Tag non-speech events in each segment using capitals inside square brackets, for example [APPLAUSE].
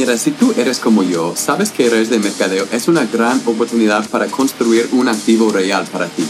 Si tú eres como yo, sabes que redes de mercadeo es una gran oportunidad para construir un activo real para ti.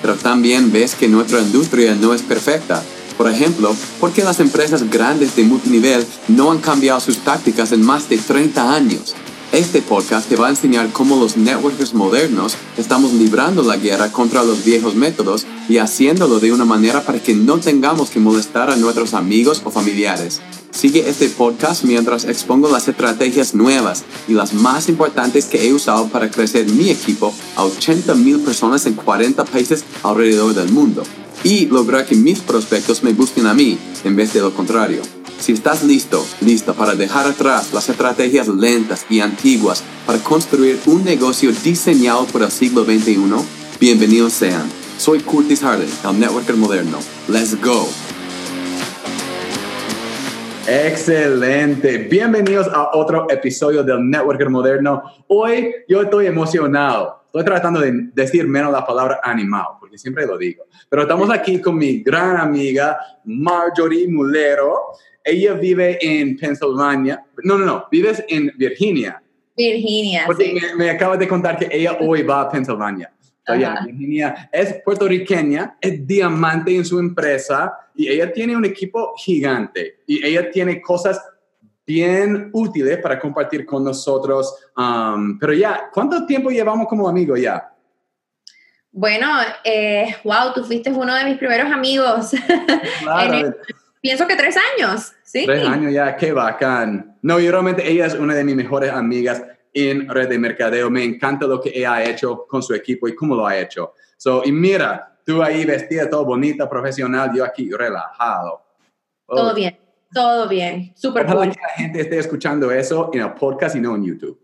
Pero también ves que nuestra industria no es perfecta. Por ejemplo, ¿por qué las empresas grandes de multinivel no han cambiado sus tácticas en más de 30 años? Este podcast te va a enseñar cómo los networkers modernos estamos librando la guerra contra los viejos métodos y haciéndolo de una manera para que no tengamos que molestar a nuestros amigos o familiares. Sigue este podcast mientras expongo las estrategias nuevas y las más importantes que he usado para crecer mi equipo a 80 mil personas en 40 países alrededor del mundo y lograr que mis prospectos me busquen a mí en vez de lo contrario. Si estás listo, lista para dejar atrás las estrategias lentas y antiguas para construir un negocio diseñado por el siglo XXI, bienvenidos sean. Soy Curtis Harden, el networker moderno. Let's go. Excelente. Bienvenidos a otro episodio del Networker Moderno. Hoy yo estoy emocionado. Estoy tratando de decir menos la palabra animado, porque siempre lo digo. Pero estamos aquí con mi gran amiga Marjorie Mulero. Ella vive en Pennsylvania. No, no, no. Vives en Virginia. Virginia. Porque me, me acabas de contar que ella hoy va a Oye, Virginia es puertorriqueña, es diamante en su empresa y ella tiene un equipo gigante y ella tiene cosas bien útiles para compartir con nosotros. Um, pero ya, ¿cuánto tiempo llevamos como amigos ya? Bueno, eh, wow, tú fuiste uno de mis primeros amigos. [LAUGHS] Claro. pienso que tres años, ¿sí? Tres años ya, qué bacán. No, y realmente ella es una de mis mejores amigas en red de mercadeo. Me encanta lo que ella ha hecho con su equipo y cómo lo ha hecho. So, y mira, tú ahí vestida todo bonita, profesional, yo aquí relajado. Todo bien, todo bien, súper cool. que la gente esté escuchando eso en el podcast y no en YouTube.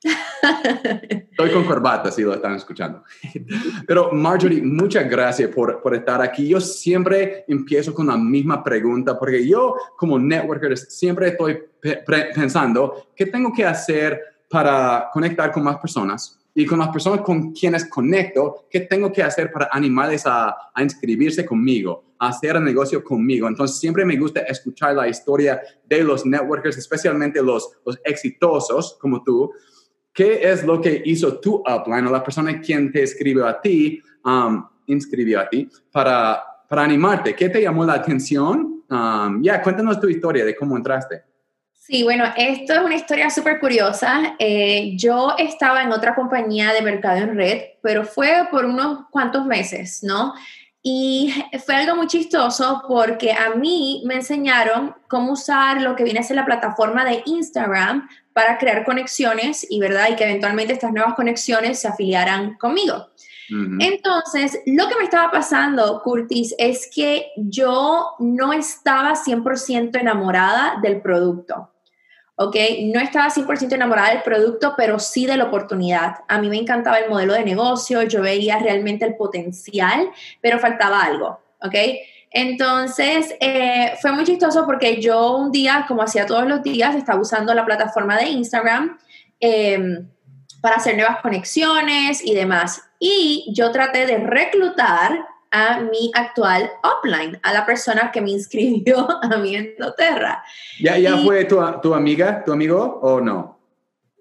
[LAUGHS] Estoy con corbata si lo están escuchando. [LAUGHS] Pero Marjorie, muchas gracias por, por, estar aquí. Yo siempre empiezo con la misma pregunta porque yo como networker siempre estoy pensando, ¿qué tengo que hacer para conectar con más personas y con las personas con quienes conecto, ¿qué tengo que hacer para animarles a, a inscribirse conmigo, a hacer el negocio conmigo? Entonces, siempre me gusta escuchar la historia de los networkers, especialmente los, los exitosos como tú. ¿Qué es lo que hizo tu upline o la persona quien te escribió a ti, um, inscribió a ti, para, para animarte? ¿Qué te llamó la atención? Um, ya, cuéntanos tu historia de cómo entraste. Sí, bueno, esto es una historia súper curiosa. Eh, yo estaba en otra compañía de mercado en red, pero fue por unos cuantos meses, ¿no? Y fue algo muy chistoso porque a mí me enseñaron cómo usar lo que viene a ser la plataforma de Instagram para crear conexiones y, ¿verdad? Y que eventualmente estas nuevas conexiones se afiliaran conmigo. Entonces, lo que me estaba pasando, Curtis, es que yo no estaba 100% enamorada del producto. ¿Ok? No estaba 100% enamorada del producto, pero sí de la oportunidad. A mí me encantaba el modelo de negocio, yo veía realmente el potencial, pero faltaba algo, ¿ok? Entonces, eh, fue muy chistoso porque yo un día, como hacía todos los días, estaba usando la plataforma de Instagram em, para hacer nuevas conexiones y demás. Y yo traté de reclutar a mi actual upline, a la persona que me inscribió [LAUGHS] a mi Endoterra. ¿Ya, ya fue tu, tu, amiga, tu amigo o no?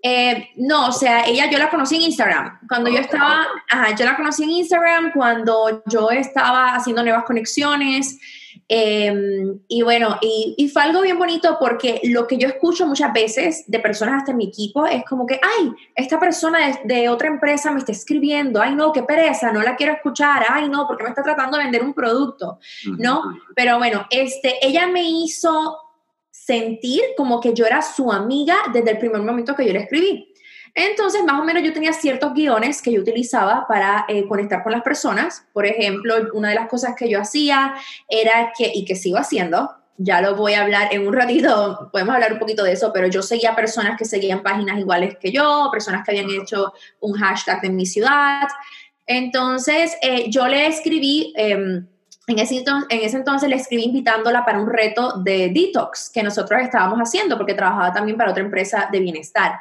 Eh, no, o sea, ella yo la conocí en Instagram. Cuando yo estaba, ajá, yo la conocí en Instagram cuando yo estaba haciendo nuevas conexiones. Em, y bueno, y, y, fue algo bien bonito porque lo que yo escucho muchas veces de personas hasta en mi equipo es como que, ay, esta persona de, de, otra empresa me está escribiendo, ay, no, qué pereza, no la quiero escuchar, ay, no, porque me está tratando de vender un producto, ¿no? Pero bueno, este, ella me hizo sentir como que yo era su amiga desde el primer momento que yo le escribí. Entonces, más o menos yo tenía ciertos guiones que yo utilizaba para eh, conectar con las personas. Por ejemplo, una de las cosas que yo hacía era que, y que sigo haciendo, ya lo voy a hablar en un ratito, [LAUGHS] podemos hablar un poquito de eso, pero yo seguía personas que seguían páginas iguales que yo, personas que habían hecho un hashtag en mi ciudad. Entonces, eh, yo le escribí... Eh, en ese, en ese entonces le escribí invitándola para un reto de detox que nosotros estábamos haciendo porque trabajaba también para otra empresa de bienestar.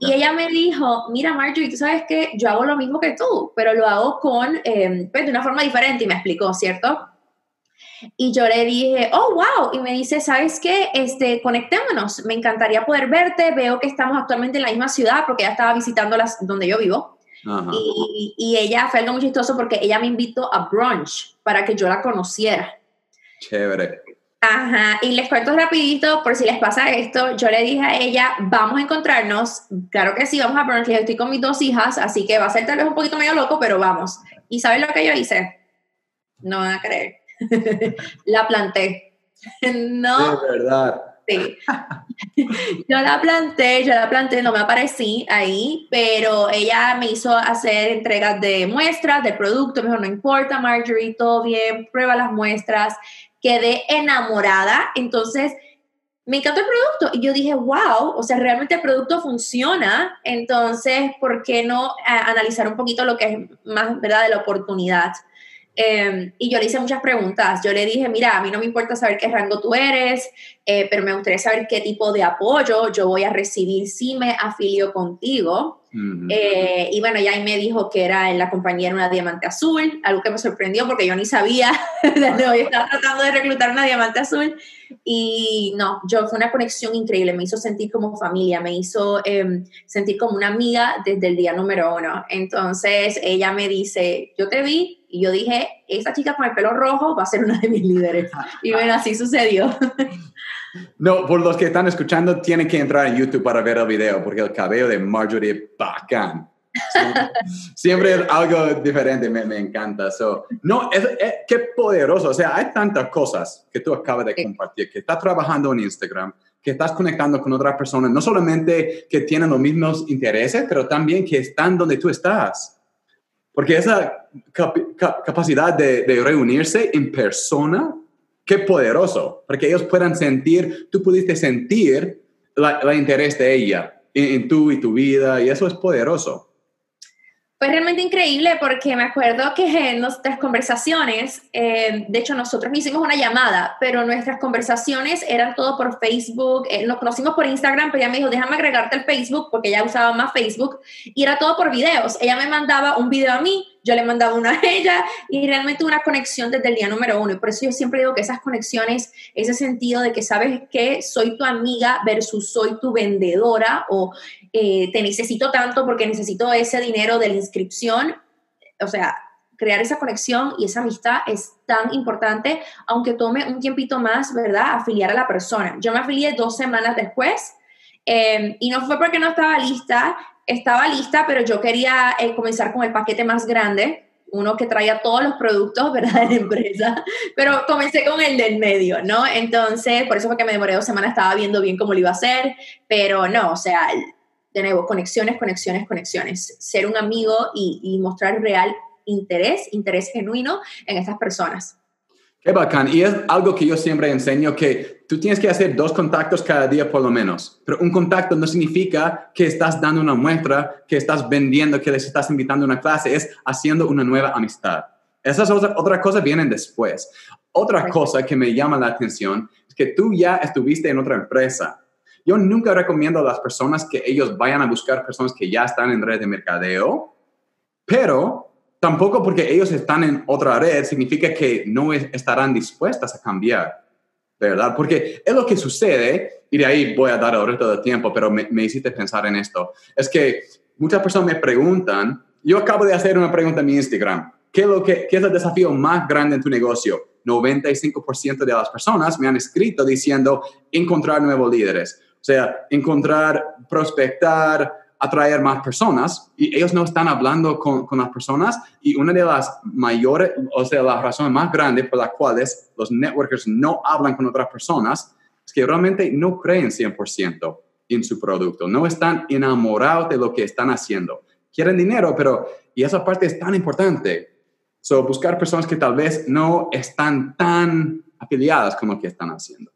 Y ella me dijo, mira Marjorie, tú sabes que yo hago lo mismo que tú, pero lo hago con, eh, pues, de una forma diferente y me explicó, ¿cierto? Y yo le dije, oh, wow. Y me dice, ¿sabes qué? Este, conectémonos. Me encantaría poder verte. Veo que estamos actualmente en la misma ciudad porque ella estaba visitando las, donde yo vivo. Y, y, ella fue algo muy chistoso porque ella me invitó a brunch para que yo la conociera. Chévere. Ajá, y les cuento rapidito, por si les pasa esto, yo le dije a ella, vamos a encontrarnos, claro que sí, vamos a brunch, estoy con mis dos hijas, así que va a ser tal vez un poquito medio loco, pero vamos. ¿Y sabes lo que yo hice? No van a creer. [LAUGHS] la planté. [LAUGHS] no. De verdad. Sí. [LAUGHS] yo la planté, yo la planté, no me aparecí ahí, pero ella me hizo hacer entregas de muestras del producto, me dijo, no importa, Marjorie, todo bien, prueba las muestras, quedé enamorada, entonces me encantó el producto y yo dije, wow, o sea, realmente el producto funciona, entonces, ¿por qué no eh, analizar un poquito lo que es más, ¿verdad?, de la oportunidad. Em, y yo le hice muchas preguntas. Yo le dije, mira, a mí no me importa saber qué rango tú eres, eh, pero me gustaría saber qué tipo de apoyo yo voy a recibir si me afilio contigo. Eh, y bueno, ya ahí me dijo que era en la compañía en una diamante azul, algo que me sorprendió porque yo ni sabía [LAUGHS] hoy estaba tratando de reclutar una diamante azul. Y no, yo fue una conexión increíble, me hizo sentir como familia, me hizo em, sentir como una amiga desde el día número uno. Entonces ella me dice, yo te vi y yo dije, esa chica con el pelo rojo va a ser una de mis líderes. Y [LAUGHS] bueno, así sucedió. No, por los que están escuchando, tienen que entrar en YouTube para ver el video, porque el cabello de Marjorie bacán. [LAUGHS] Siempre, es algo diferente, me, me encanta. So, no, es, qué poderoso. O sea, hay tantas cosas que tú acabas de compartir, que estás trabajando en Instagram, que estás conectando con otras personas, no solamente que tienen los mismos intereses, pero también que están donde tú estás. Porque esa capacidad de, reunirse en persona qué poderoso, porque ellos puedan sentir, tú pudiste sentir la, interés de ella en, en, tú y tu vida, y eso es poderoso. Fue realmente increíble porque me acuerdo que en nuestras conversaciones, eh, de hecho nosotros hicimos una llamada, pero nuestras conversaciones eran todo por Facebook, eh, nos conocimos por Instagram, pero ella me dijo, déjame agregarte al Facebook porque ella usaba más Facebook y era todo por videos. Ella me mandaba un video a mí, yo le mandaba una a [LAUGHS] ella y realmente una conexión desde el día número uno. Y por eso yo siempre digo que esas conexiones, ese sentido de que sabes que soy tu amiga versus soy tu vendedora o eh, te necesito tanto porque necesito ese dinero de la inscripción, o sea, crear esa conexión y esa amistad es tan importante, aunque tome un tiempito más, ¿verdad? Afiliar a la persona. Yo me afilié dos semanas después eh, y no fue porque no estaba lista, estaba lista, pero yo quería eh, comenzar con el paquete más grande, uno que traía todos los productos, ¿verdad?, [LAUGHS] de la empresa, pero comencé con el del medio, ¿no? Entonces, por eso fue que me demoré dos semanas, estaba viendo bien cómo lo iba a hacer, pero no, o sea, de nuevo, conexiones, conexiones, conexiones, ser un amigo y, y mostrar real interés, interés genuino en estas personas. Qué bacán. Y es algo que yo siempre enseño que tú tienes que hacer dos contactos cada día por lo menos. Pero un contacto no significa que estás dando una muestra, que estás vendiendo, que les estás invitando a una clase. Es haciendo una nueva amistad. Esas otras otra cosas vienen después. Otra cosa que me llama la atención es que tú ya estuviste en otra empresa. Yo nunca recomiendo a las personas que ellos vayan a buscar personas que ya están en red de mercadeo, pero tampoco porque ellos están en otra red significa que no estarán dispuestas a cambiar, ¿verdad? Porque es lo que sucede, y de ahí voy a dar el resto del tiempo, pero me, hiciste pensar en esto, es que muchas personas me preguntan, yo acabo de hacer una pregunta en mi Instagram, ¿qué es, lo que, qué es el desafío más grande en tu negocio? 95% de las personas me han escrito diciendo encontrar nuevos líderes, o sea, encontrar, prospectar, atraer más personas y ellos no están hablando con, con, las personas y una de las mayores, o sea, las razones más grandes por las cuales los networkers no hablan con otras personas es que realmente no creen 100% en su producto, no están enamorados de lo que están haciendo. Quieren dinero, pero, y esa parte es tan importante. So, buscar personas que tal vez no están tan afiliadas con lo que están haciendo.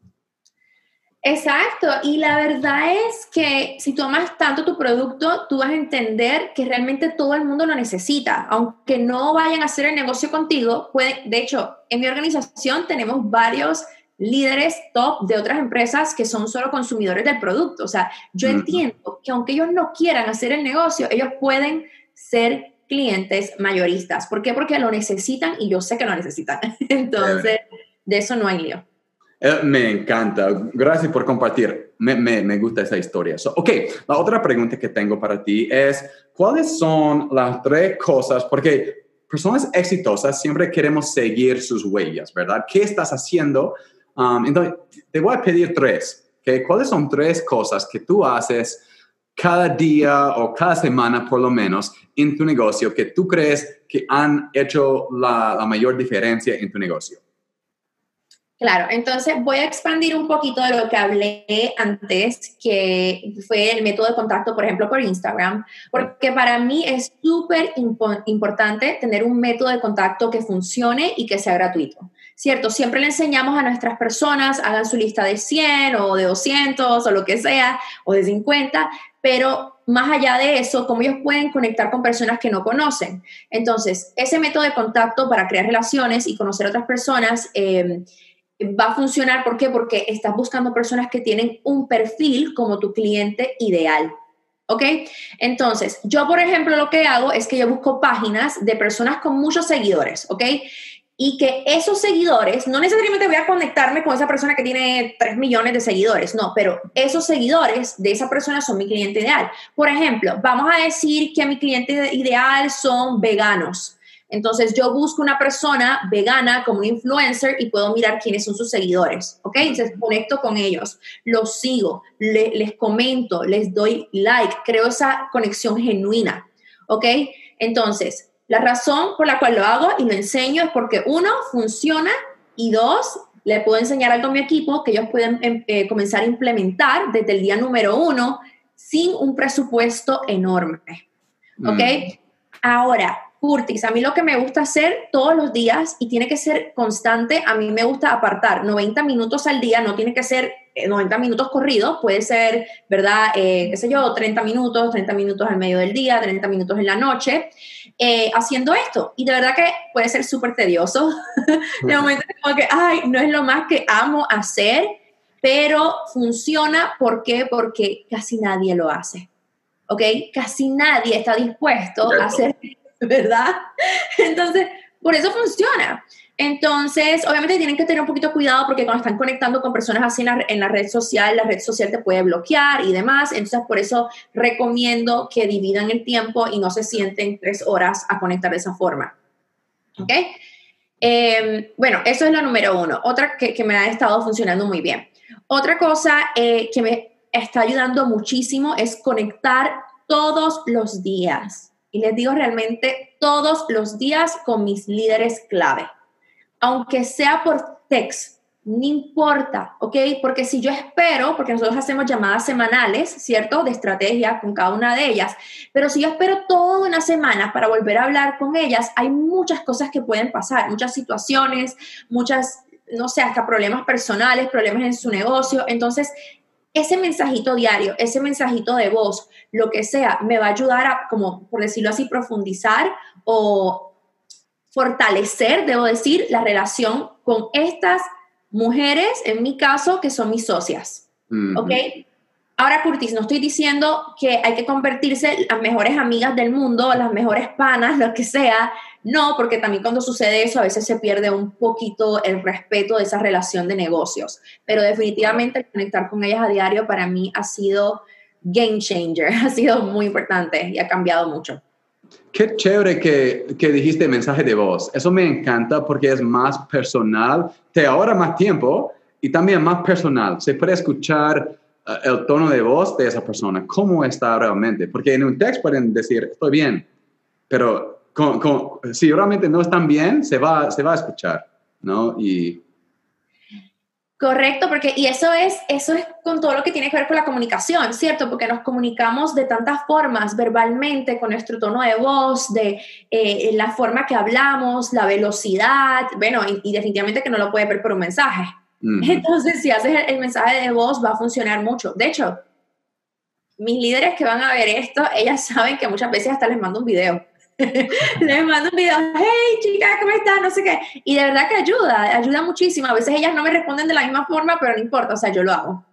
Exacto, y la verdad es que si tú amas tanto tu producto, tú vas a entender que realmente todo el mundo lo necesita, aunque no vayan a hacer el negocio contigo, pueden, de hecho, en mi organización tenemos varios líderes top de otras empresas que son solo consumidores del producto, o sea, yo entiendo que aunque ellos no quieran hacer el negocio, ellos pueden ser clientes mayoristas, ¿por qué? Porque lo necesitan y yo sé que lo necesitan, [LAUGHS] entonces de eso no hay lío. Eh, me encanta. Gracias por compartir. Me, me, me gusta esa historia. ok, la otra pregunta que tengo para ti es, ¿cuáles son las tres cosas? Porque personas exitosas siempre queremos seguir sus huellas, ¿verdad? ¿Qué estás haciendo? Um, entonces, te voy a pedir tres. ¿okay? ¿Cuáles son tres cosas que tú haces cada día o cada semana por lo menos en tu negocio que tú crees que han hecho la mayor diferencia en tu negocio? Claro, entonces voy a expandir un poquito de lo que hablé antes, que fue el método de contacto, por ejemplo, por Instagram, porque para mí es súper importante tener un método de contacto que funcione y que sea gratuito. ¿Cierto? Siempre le enseñamos a nuestras personas, hagan su lista de 100 o de 200 o lo que sea, o de 50, pero más allá de eso, cómo ellos pueden conectar con personas que no conocen. Entonces, ese método de contacto para crear relaciones y conocer a otras personas, eh, va a funcionar. ¿Por qué? Porque estás buscando personas que tienen un perfil como tu cliente ideal. ¿Ok? Entonces, yo, por ejemplo, lo que hago es que yo busco páginas de personas con muchos seguidores. ¿Ok? Y que esos seguidores, no necesariamente voy a conectarme con esa persona que tiene 3 millones de seguidores, no, pero esos seguidores de esa persona son mi cliente ideal. Por ejemplo, vamos a decir que mi cliente ideal son veganos. Entonces yo busco una persona vegana como un influencer y puedo mirar quiénes son sus seguidores, ¿ok? Entonces conecto con ellos, los sigo, les comento, les doy like, creo esa conexión genuina, ¿ok? Entonces, la razón por la cual lo hago y lo enseño es porque uno, funciona y dos, le puedo enseñar algo a mi equipo que ellos pueden em, eh, comenzar a implementar desde el día número uno sin un presupuesto enorme, ¿ok? Mm. Ahora, Curtis, a mí lo que me gusta hacer todos los días y tiene que ser constante, a mí me gusta apartar 90 minutos al día, no tiene que ser 90 eh, minutos corridos, puede ser, ¿verdad? Eh, qué sé yo, 30 minutos, 30 minutos al medio del día, 30 minutos en la noche, eh, haciendo esto. Y de verdad que puede ser súper tedioso. [LAUGHS] de momento como que, ay, no es lo más que amo hacer, pero funciona. ¿Por qué? Porque casi nadie lo hace. ¿Ok? Casi nadie está dispuesto a hacer [LAUGHS] ¿verdad? Entonces, por eso funciona. Entonces, obviamente tienen que tener un poquito cuidado porque cuando están conectando con personas así en la, red social, la red social te puede bloquear y demás. Entonces, por eso recomiendo que dividan el tiempo y no se sienten tres horas a conectar de esa forma. ¿Ok? Em, bueno, eso es lo número uno. Otra que, me ha estado funcionando muy bien. Otra cosa eh, que me está ayudando muchísimo es conectar todos los días y les digo realmente todos los días con mis líderes clave. Aunque sea por text, no importa, ¿ok? Porque si yo espero, porque nosotros hacemos llamadas semanales, ¿cierto? De estrategia con cada una de ellas, pero si yo espero toda una semana para volver a hablar con ellas, hay muchas cosas que pueden pasar, muchas situaciones, muchas, no sé, hasta problemas personales, problemas en su negocio. Entonces, ese mensajito diario, ese mensajito de voz, lo que sea, me va a ayudar a, como por decirlo así, profundizar o fortalecer, debo decir, la relación con estas mujeres, en mi caso, que son mis socias. ¿Ok? Ahora, Curtis, no estoy diciendo que hay que convertirse las mejores amigas del mundo, las mejores panas, lo que sea. No, porque también cuando sucede eso a veces se pierde un poquito el respeto de esa relación de negocios. Pero definitivamente conectar con ellas a diario para mí ha sido game changer, [LAUGHS] ha sido muy importante y ha cambiado mucho. Qué chévere que, que dijiste mensaje de voz. Eso me encanta porque es más personal, te ahorra más tiempo y también más personal. Se puede escuchar eh, el tono de voz de esa persona, cómo está realmente. Porque en un texto pueden decir, estoy bien, pero si realmente no están bien, se va, se va a escuchar, ¿no? Y... Correcto, porque y eso es, eso es con todo lo que tiene que ver con la comunicación, ¿cierto? Porque nos comunicamos de tantas formas, verbalmente, con nuestro tono de voz, de eh, la forma que hablamos, la velocidad, bueno, y definitivamente que no lo puede ver por un mensaje. Entonces, si haces el, mensaje de voz, va a funcionar mucho. De hecho, mis líderes que van a ver esto, ellas saben que muchas veces hasta les mando un video. [LAUGHS] les mando un video, hey chicas, ¿cómo estás? No sé qué. Y de verdad que ayuda, ayuda muchísimo. A veces ellas no me responden de la misma forma, pero no importa, o sea, yo lo hago.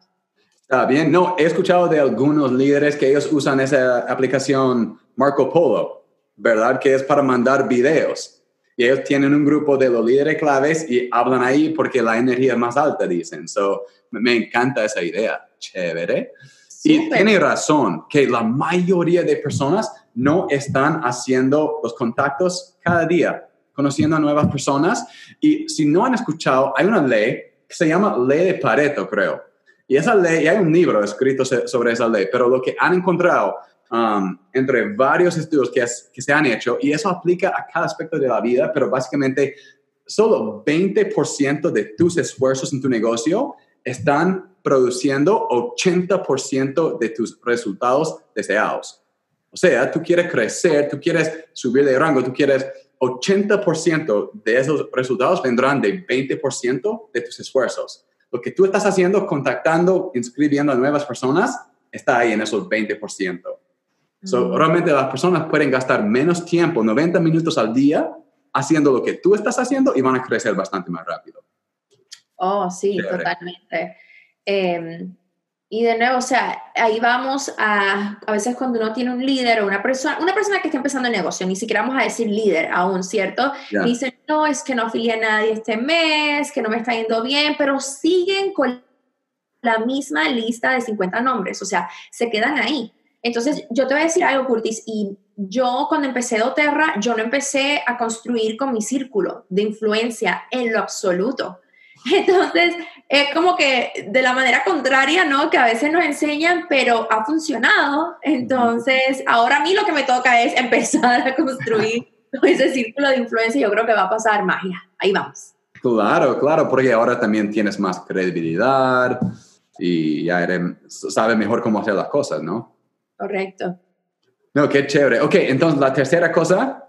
Está bien. No, he escuchado de algunos líderes que ellos usan esa aplicación Marco Polo, ¿verdad? Que es para mandar videos. Y ellos tienen un grupo de los líderes claves y hablan ahí porque la energía es más alta, dicen. So, me encanta esa idea. Chévere. Y tiene razón que la mayoría de personas no están haciendo los contactos cada día, conociendo a nuevas personas. Y si no han escuchado, hay una ley que se llama ley de Pareto, creo. Y esa ley, y hay un libro escrito sobre esa ley, pero lo que han encontrado um, entre varios estudios que, que se han hecho, y eso aplica a cada aspecto de la vida, pero básicamente solo 20% de tus esfuerzos en tu negocio están produciendo 80% de tus resultados deseados. O sea, tú quieres crecer, tú quieres subir de rango, tú quieres 80% de esos resultados vendrán de 20% de tus esfuerzos. Lo que tú estás haciendo, contactando, inscribiendo a nuevas personas, está ahí en esos 20%. So, mm. realmente las personas pueden gastar menos tiempo, 90 minutos al día, haciendo lo que tú estás haciendo y van a crecer bastante más rápido. Oh, sí, totalmente. Em, y de nuevo, o sea, ahí vamos a, a veces cuando uno tiene un líder o una persona, una persona que está empezando el negocio, ni siquiera vamos a decir líder aún, ¿cierto? Yeah. Dicen, no, es que no afilié a nadie este mes, que no me está yendo bien, pero siguen con la misma lista de 50 nombres, o sea, se quedan ahí. Entonces, yo te voy a decir algo, Curtis, y yo cuando empecé doTERRA, yo no empecé a construir con mi círculo de influencia en lo absoluto. [LAUGHS] Entonces, es como que de la manera contraria, ¿no? Que a veces nos enseñan, pero ha funcionado. Entonces, ahora a mí lo que me toca es empezar a construir [LAUGHS] ese círculo de influencia y yo creo que va a pasar magia. Ahí vamos. Claro, claro, porque ahora también tienes más credibilidad y ya eres, sabes mejor cómo hacer las cosas, ¿no? Correcto. No, qué chévere. Ok, entonces la tercera cosa,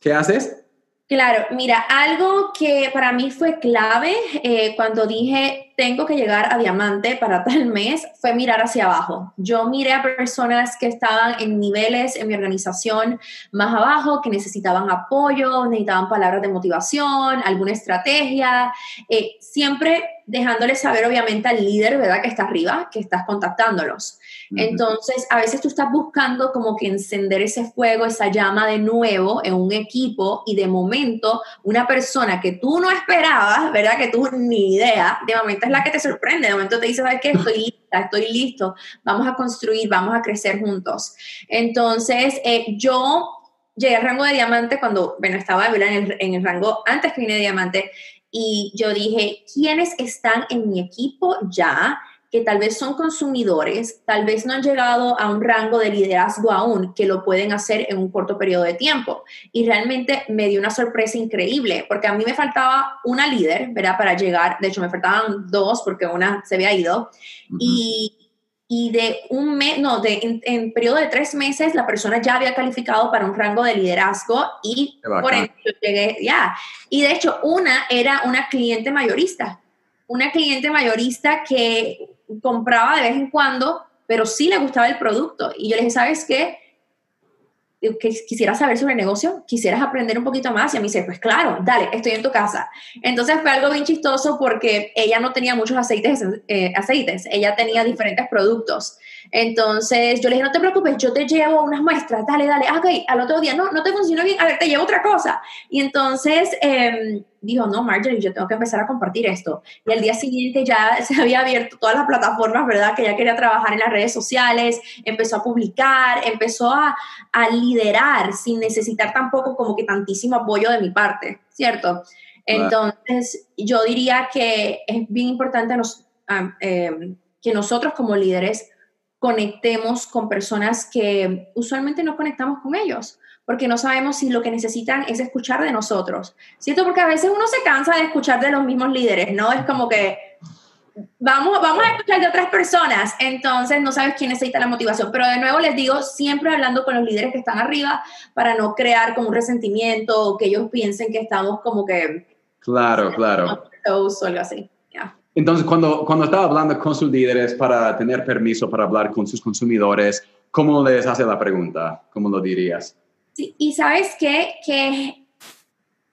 ¿qué haces? Claro, mira, algo que para mí fue clave eh, cuando dije tengo que llegar a diamante para [LAUGHS] tal mes fue mirar hacia abajo. Yo miré a personas que estaban en niveles en mi organización más abajo, que necesitaban apoyo, necesitaban palabras de motivación, alguna estrategia, eh, siempre dejándoles saber obviamente al líder, ¿verdad? Que está arriba, que estás contactándolos. Entonces, a veces tú estás buscando como que encender ese fuego, esa llama de nuevo en un equipo y de momento una persona que tú no esperabas, ¿verdad? Que tú ni idea, de momento es la que te sorprende, de momento te dice, ¿sabes qué? Estoy lista, estoy listo, vamos a construir, vamos a crecer juntos. Entonces, eh, yo llegué al rango de diamante cuando, bueno, estaba en el, en el rango antes que vine de diamante y yo dije, ¿quiénes están en mi equipo ya? Que tal vez son consumidores, tal vez no han llegado a un rango de liderazgo aún, que lo pueden hacer en un corto periodo de tiempo. Y realmente me dio una sorpresa increíble, porque a mí me faltaba una líder, ¿verdad? Para llegar, de hecho me faltaban dos porque una se había ido. y, y, de un mes, no, de, en, periodo de tres meses la persona ya había calificado para un rango de liderazgo y por ende llegué, ya. Y de hecho una era una cliente mayorista una cliente mayorista que compraba de vez en cuando, pero sí le gustaba el producto. Y yo le dije, ¿sabes qué? que quisiera saber sobre el negocio, quisieras aprender un poquito más. Y a mí dice, pues claro, dale, estoy en tu casa. Entonces fue algo bien chistoso porque ella no tenía muchos aceites, eh, aceites, ella tenía diferentes productos. Entonces yo le dije, no te preocupes, yo te llevo unas muestras, dale, dale, ah, ok, al otro día, no, no te funcionó bien, a ver, te llevo otra cosa. Y entonces eh, dijo, no, Marjorie, yo tengo que empezar a compartir esto. Y al día siguiente ya [LAUGHS] se había abierto todas las plataformas, ¿verdad? Que ella quería trabajar en las redes sociales, empezó a publicar, empezó a, a liderar sin necesitar tampoco como que tantísimo apoyo de mi parte, ¿cierto? Entonces, yo diría que es bien importante nos, eh, que nosotros como líderes conectemos con personas que usualmente no conectamos con ellos, porque no sabemos si lo que necesitan es escuchar de nosotros. ¿Cierto? Porque a veces uno se cansa de escuchar de los mismos líderes, ¿no? Es como que vamos, vamos a escuchar de otras personas, entonces no sabes quién necesita la motivación. Pero de nuevo les digo, siempre hablando con los líderes que están arriba para no crear como un resentimiento o que ellos piensen que estamos como que... Claro, claro. O algo así. Entonces, cuando, cuando estaba hablando con sus líderes para tener permiso para hablar con sus consumidores, ¿cómo les hace la pregunta? ¿Cómo lo dirías? Y sabes qué? Que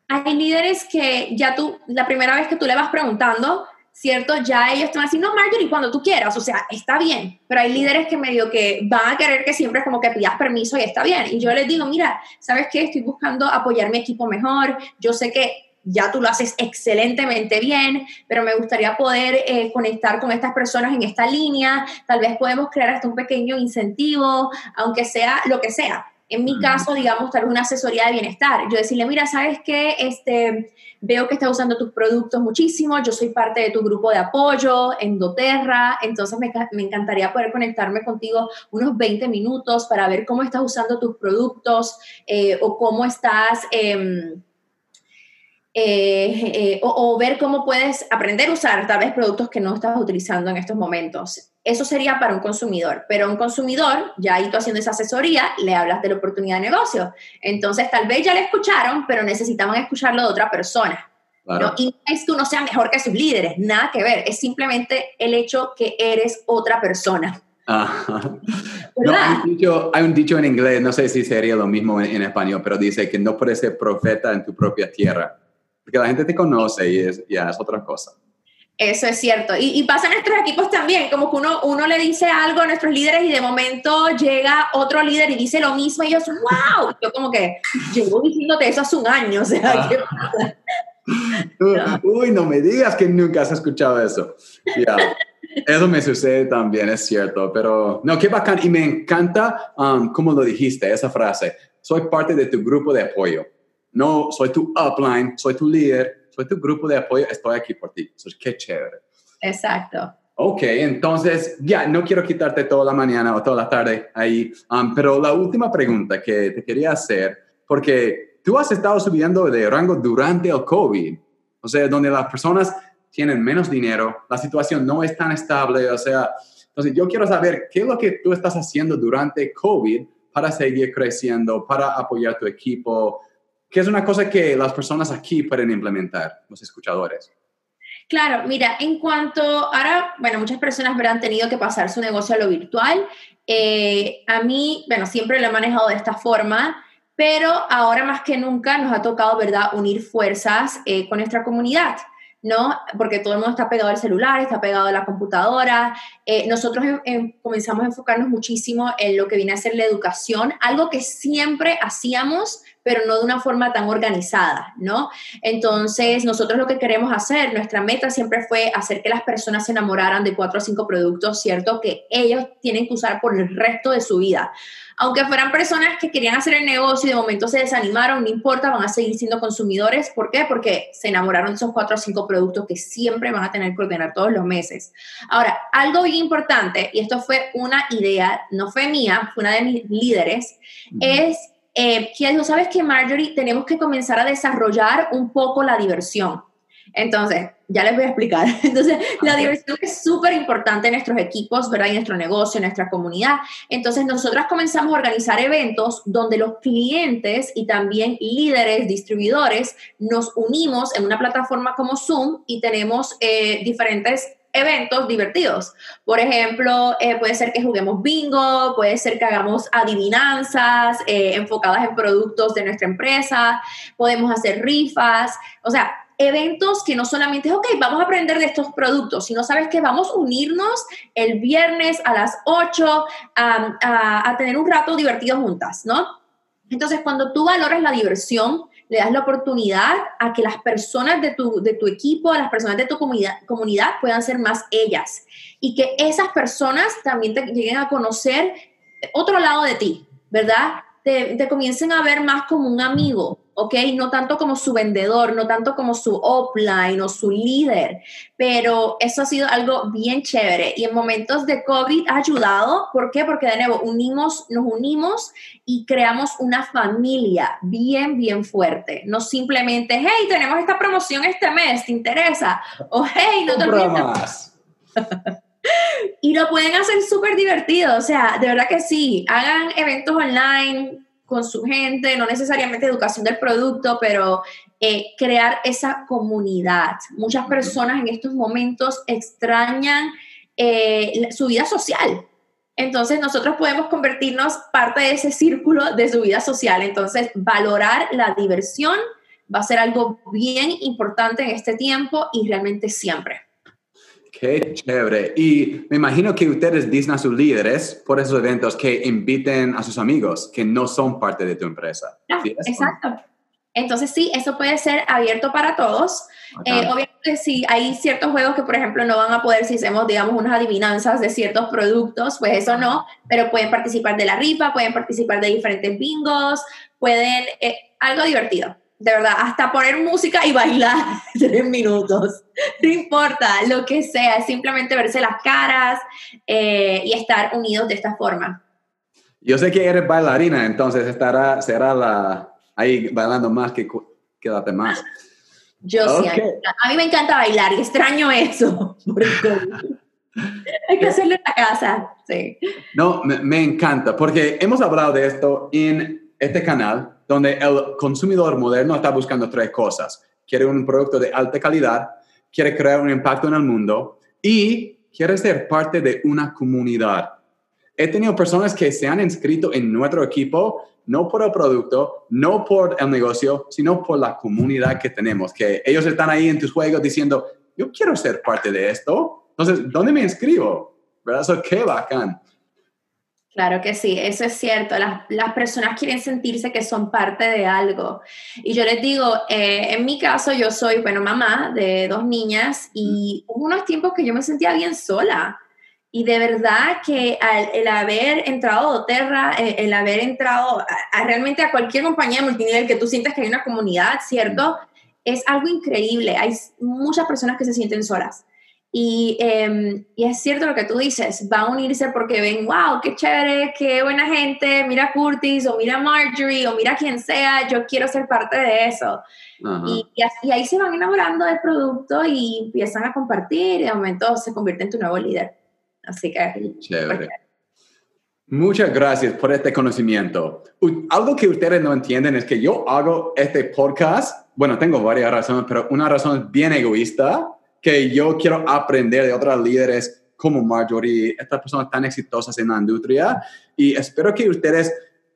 hay líderes que ya tú, la primera vez que tú le vas preguntando, ¿cierto? Ya ellos están así, no, Marjorie, cuando tú quieras, o sea, está bien, pero hay líderes que medio que van a querer que siempre como que pidas permiso y está bien. Y yo les digo, mira, ¿sabes qué? Estoy buscando apoyar mi equipo mejor, yo sé que ya tú lo haces excelentemente bien, pero me gustaría poder eh, conectar con estas personas en esta línea, tal vez podemos crear hasta un pequeño incentivo, aunque sea lo que sea. En mi caso, digamos, tal vez una asesoría de bienestar. Yo decirle, mira, ¿sabes qué? Este, veo que estás usando tus productos muchísimo, yo soy parte de tu grupo de apoyo en doTERRA, entonces me, me, encantaría poder conectarme contigo unos 20 minutos para ver cómo estás usando tus productos eh, o cómo estás... Eh, eh, eh, o, ver cómo puedes aprender a usar tal vez productos que no estás utilizando en estos momentos. Eso sería para un consumidor, pero un consumidor, ya ahí tú haciendo esa asesoría, le hablas de la oportunidad de negocio. Entonces, tal vez ya le escucharon, pero necesitaban escucharlo de otra persona. ¿no? Y no es que uno sea mejor que sus líderes, nada que ver, es simplemente el hecho que eres otra persona. [LAUGHS] No, hay, un dicho, hay, un dicho, en inglés, no sé si sería lo mismo en, en español, pero dice que no puedes ser profeta en tu propia tierra porque la gente te conoce y es, ya es otra cosa. Eso es cierto. Y, pasa en nuestros equipos también, como que uno, uno le dice algo a nuestros líderes y de momento llega otro líder y dice lo mismo y ellos, wow, yo como que llevo diciéndote eso hace un año, o sea, ¿qué pasa? [LAUGHS] Uy, no me digas que nunca has escuchado eso. Ya, Eso me sucede también, es cierto, pero no, qué bacán. Y me encanta um, cómo lo dijiste, esa frase. Soy parte de tu grupo de apoyo. No, soy tu upline, soy tu líder, soy tu grupo de apoyo, estoy aquí por ti. Eso es qué chévere. Exacto. Ok, entonces ya no quiero quitarte toda la mañana o toda la tarde ahí, um, pero la última pregunta que te quería hacer, porque tú has estado subiendo de rango durante el COVID, o sea, donde las personas tienen menos dinero, la situación no es tan estable, o sea, entonces yo quiero saber qué es lo que tú estás haciendo durante COVID para seguir creciendo, para apoyar tu equipo, que es una cosa que las personas aquí pueden implementar, los escuchadores. Claro, mira, en cuanto ahora, bueno, muchas personas habrán tenido que pasar su negocio a lo virtual. Eh, a mí, bueno, siempre lo he manejado de esta forma, pero ahora más que nunca nos ha tocado, ¿verdad?, unir fuerzas eh, con nuestra comunidad. ¿no? Porque todo el mundo está pegado al celular, está pegado a la computadora. Eh, nosotros comenzamos a enfocarnos muchísimo en lo que viene a ser la educación, algo que siempre hacíamos, pero no de una forma tan organizada, ¿no? Entonces, nosotros lo que queremos hacer, nuestra meta siempre fue hacer que las personas se enamoraran de cuatro o cinco productos, ¿cierto? Que ellos tienen que usar por el resto de su vida. Aunque fueran personas que querían hacer el negocio y de momento se desanimaron, no importa, van a seguir siendo consumidores. ¿Por qué? Porque se enamoraron de esos cuatro o cinco productos que siempre van a tener que ordenar todos los meses. Ahora, algo bien importante, y esto fue una idea, no fue mía, fue una de mis líderes, es eh, que dijo, ¿sabes que Marjorie? Tenemos que comenzar a desarrollar un poco la diversión. Entonces, ya les voy a explicar. [LAUGHS] Entonces, la diversión es súper importante en nuestros equipos, ¿verdad? En nuestro negocio, en nuestra comunidad. Entonces, nosotros comenzamos a organizar eventos donde los clientes y también líderes, distribuidores, nos unimos en una plataforma como Zoom y tenemos eh, diferentes eventos divertidos. Por ejemplo, eh, puede ser que juguemos bingo, puede ser que hagamos adivinanzas eh, enfocadas en productos de nuestra empresa, podemos hacer rifas, o sea, eventos que no solamente es, ok, vamos a aprender de estos productos, sino sabes que vamos a unirnos el viernes a las 8 a, a tener un rato divertido juntas, ¿no? Entonces, cuando tú valoras la diversión, le das la oportunidad a que las personas de tu, de tu equipo, a las personas de tu comunidad, comunidad puedan ser más ellas y que esas personas también te lleguen a conocer otro lado de ti, ¿verdad? Te, te comiencen a ver más como un amigo, ¿ok? No tanto como su vendedor, no tanto como su offline o su líder, pero eso ha sido algo bien chévere y en momentos de COVID ha ayudado, ¿por qué? Porque de nuevo unimos, nos unimos y creamos una familia bien, bien fuerte, no simplemente, hey, tenemos esta promoción este mes, ¿te interesa? O hey, no te olvides. [LAUGHS] y lo pueden hacer súper divertido, o sea, de verdad que sí, hagan eventos online, con su gente, no necesariamente educación del producto, pero eh, crear esa comunidad. Muchas personas en estos momentos extrañan eh, su vida social. Entonces nosotros podemos convertirnos parte de ese círculo de su vida social. Entonces valorar la diversión va a ser algo bien importante en este tiempo y realmente siempre. Qué chévere. Y me imagino que ustedes dicen a sus líderes por esos eventos que inviten a sus amigos que no son parte de tu empresa. Ah, exacto. Entonces sí, eso puede ser abierto para todos. Eh, obviamente sí, hay ciertos juegos que, por ejemplo, no van a poder si hacemos, digamos, unas adivinanzas de ciertos productos, pues eso no, pero pueden participar de la rifa, pueden participar de diferentes bingos, pueden, eh, algo divertido, de verdad, hasta poner música y bailar [LAUGHS] tres minutos, no importa, lo que sea, simplemente verse las caras eh, y estar unidos de esta forma. Yo sé que eres bailarina, entonces estará, será la ahí bailando más que quédate más. Yo sí, a mí me encanta bailar y extraño eso. [LAUGHS] [LAUGHS] Hay que hacerlo en la casa, sí. No, me, me, encanta, porque hemos hablado de esto en este canal, donde el consumidor moderno está buscando tres cosas. Quiere un producto de alta calidad, quiere crear un impacto en el mundo y quiere ser parte de una comunidad. He tenido personas que se han inscrito en nuestro equipo no por el producto, no por el negocio, sino por la comunidad que tenemos, que ellos están ahí en tus juegos diciendo, yo quiero ser parte de esto. Entonces, ¿dónde me inscribo? ¿Verdad? Eso qué bacán. Claro que sí, eso es cierto. Las, las, personas quieren sentirse que son parte de algo. Y yo les digo, eh, en mi caso, yo soy, bueno, mamá de dos niñas y hubo unos tiempos que yo me sentía bien sola. Y de verdad que el haber entrado a Doterra, eh, el, haber entrado a, realmente a cualquier compañía multinivel que tú sientas que hay una comunidad, ¿cierto? Es algo increíble. Hay muchas personas que se sienten solas. Y, em, y, es cierto lo que tú dices, va a unirse porque ven, wow, qué chévere, qué buena gente, mira Curtis o mira Marjorie o mira quien sea, yo quiero ser parte de eso. Y, y, ahí se van enamorando del producto y empiezan a compartir y de momento se convierte en tu nuevo líder. Así que... Chévere. Muchas gracias por este conocimiento. Algo que ustedes no entienden es que yo hago este podcast, bueno, tengo varias razones, pero una razón es bien egoísta, que yo quiero aprender de otros líderes como Marjorie, estas personas tan exitosas en la industria, y espero que ustedes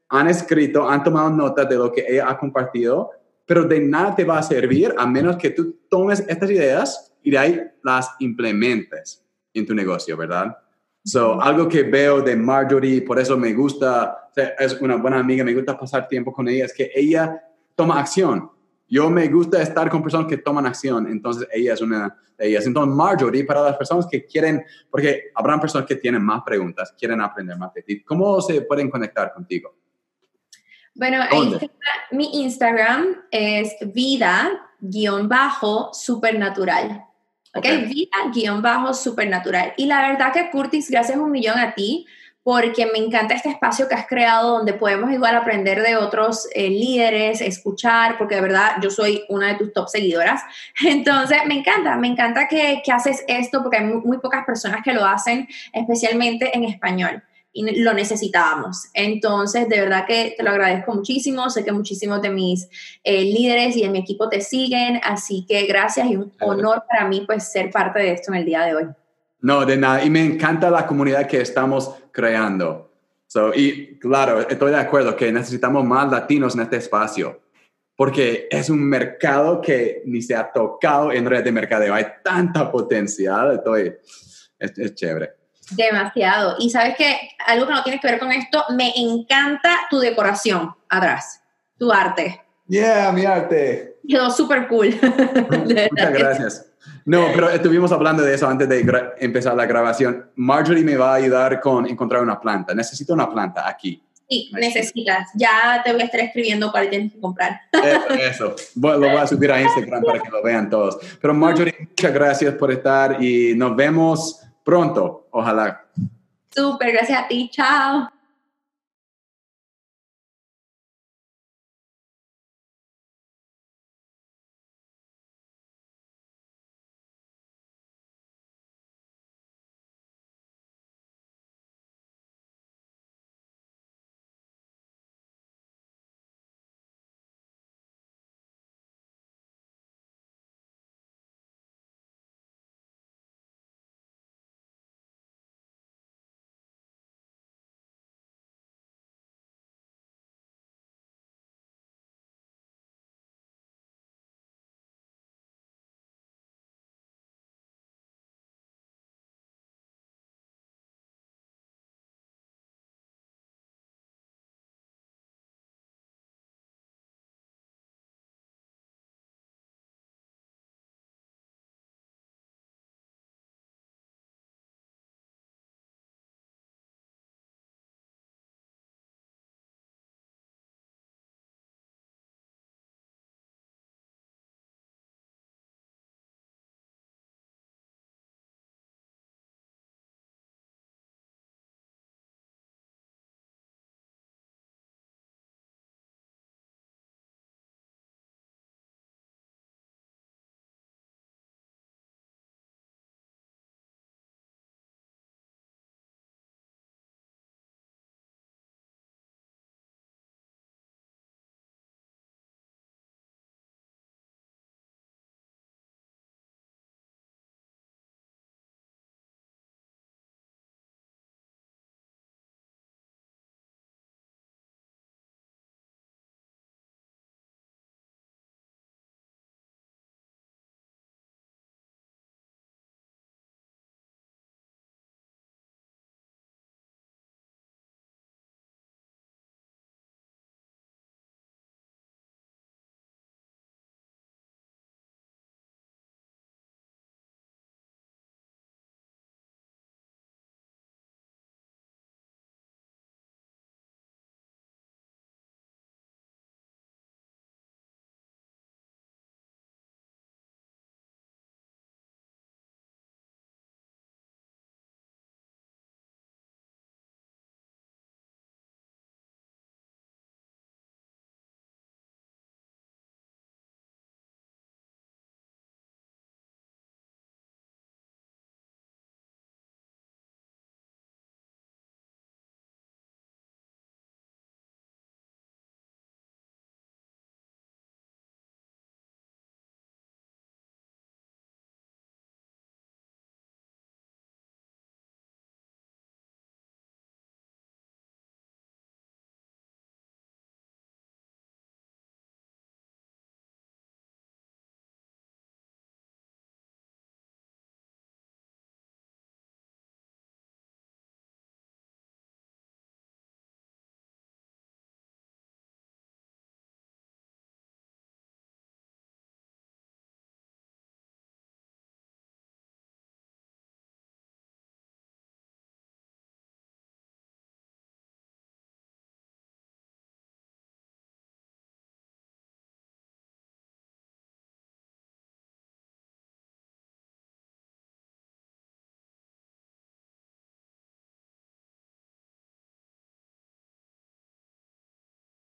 han escrito, han tomado nota de lo que ella ha compartido, pero de nada te va a servir a menos que tú tomes estas ideas y de ahí las implementes en tu negocio, ¿verdad? So, algo que veo de Marjorie, por eso me gusta, es una buena amiga, me gusta pasar tiempo con ella, es que ella toma acción. Yo me gusta estar con personas que toman acción, entonces ella es una de ellas. Entonces, Marjorie, para las personas que quieren, porque habrán personas que tienen más preguntas, quieren aprender más de ti, ¿cómo se pueden conectar contigo? Bueno, mi Instagram es vida-supernatural. ¿ok? Vida-supernatural. Y la verdad que Curtis, gracias un millón a ti, porque me encanta este espacio que has creado donde podemos igual aprender de otros eh, líderes, escuchar, porque de verdad yo soy una de tus top seguidoras. [LAUGHS] Entonces, me encanta, me encanta que, que haces esto porque hay muy pocas personas que lo hacen, especialmente en español y lo necesitábamos. Entonces, de verdad que te lo agradezco muchísimo. Sé que muchísimos de mis eh, líderes y de mi equipo te siguen, así que gracias y un honor para mí pues ser parte de esto en el día de hoy. No, de nada. Y me encanta la comunidad que estamos creando. So, y claro, estoy de acuerdo que necesitamos más latinos en este espacio, porque es un mercado que ni se ha tocado en red de mercadeo. Hay tanta potencial. Estoy, es chévere. Demasiado. Y sabes que algo que no tiene que ver con esto, me encanta tu decoración atrás, tu arte. Yeah, mi arte. Quedó súper cool. [LAUGHS] Muchas gracias. No, pero estuvimos hablando de eso antes de empezar la grabación. Marjorie me va a ayudar con encontrar una planta. Necesito una planta aquí. Sí, necesitas. Ya te voy a estar escribiendo cuál tienes que comprar. Eso, Lo voy a subir a Instagram para que lo vean todos. Pero Marjorie, muchas gracias por estar y nos vemos pronto, ojalá. Súper, gracias a ti, chao.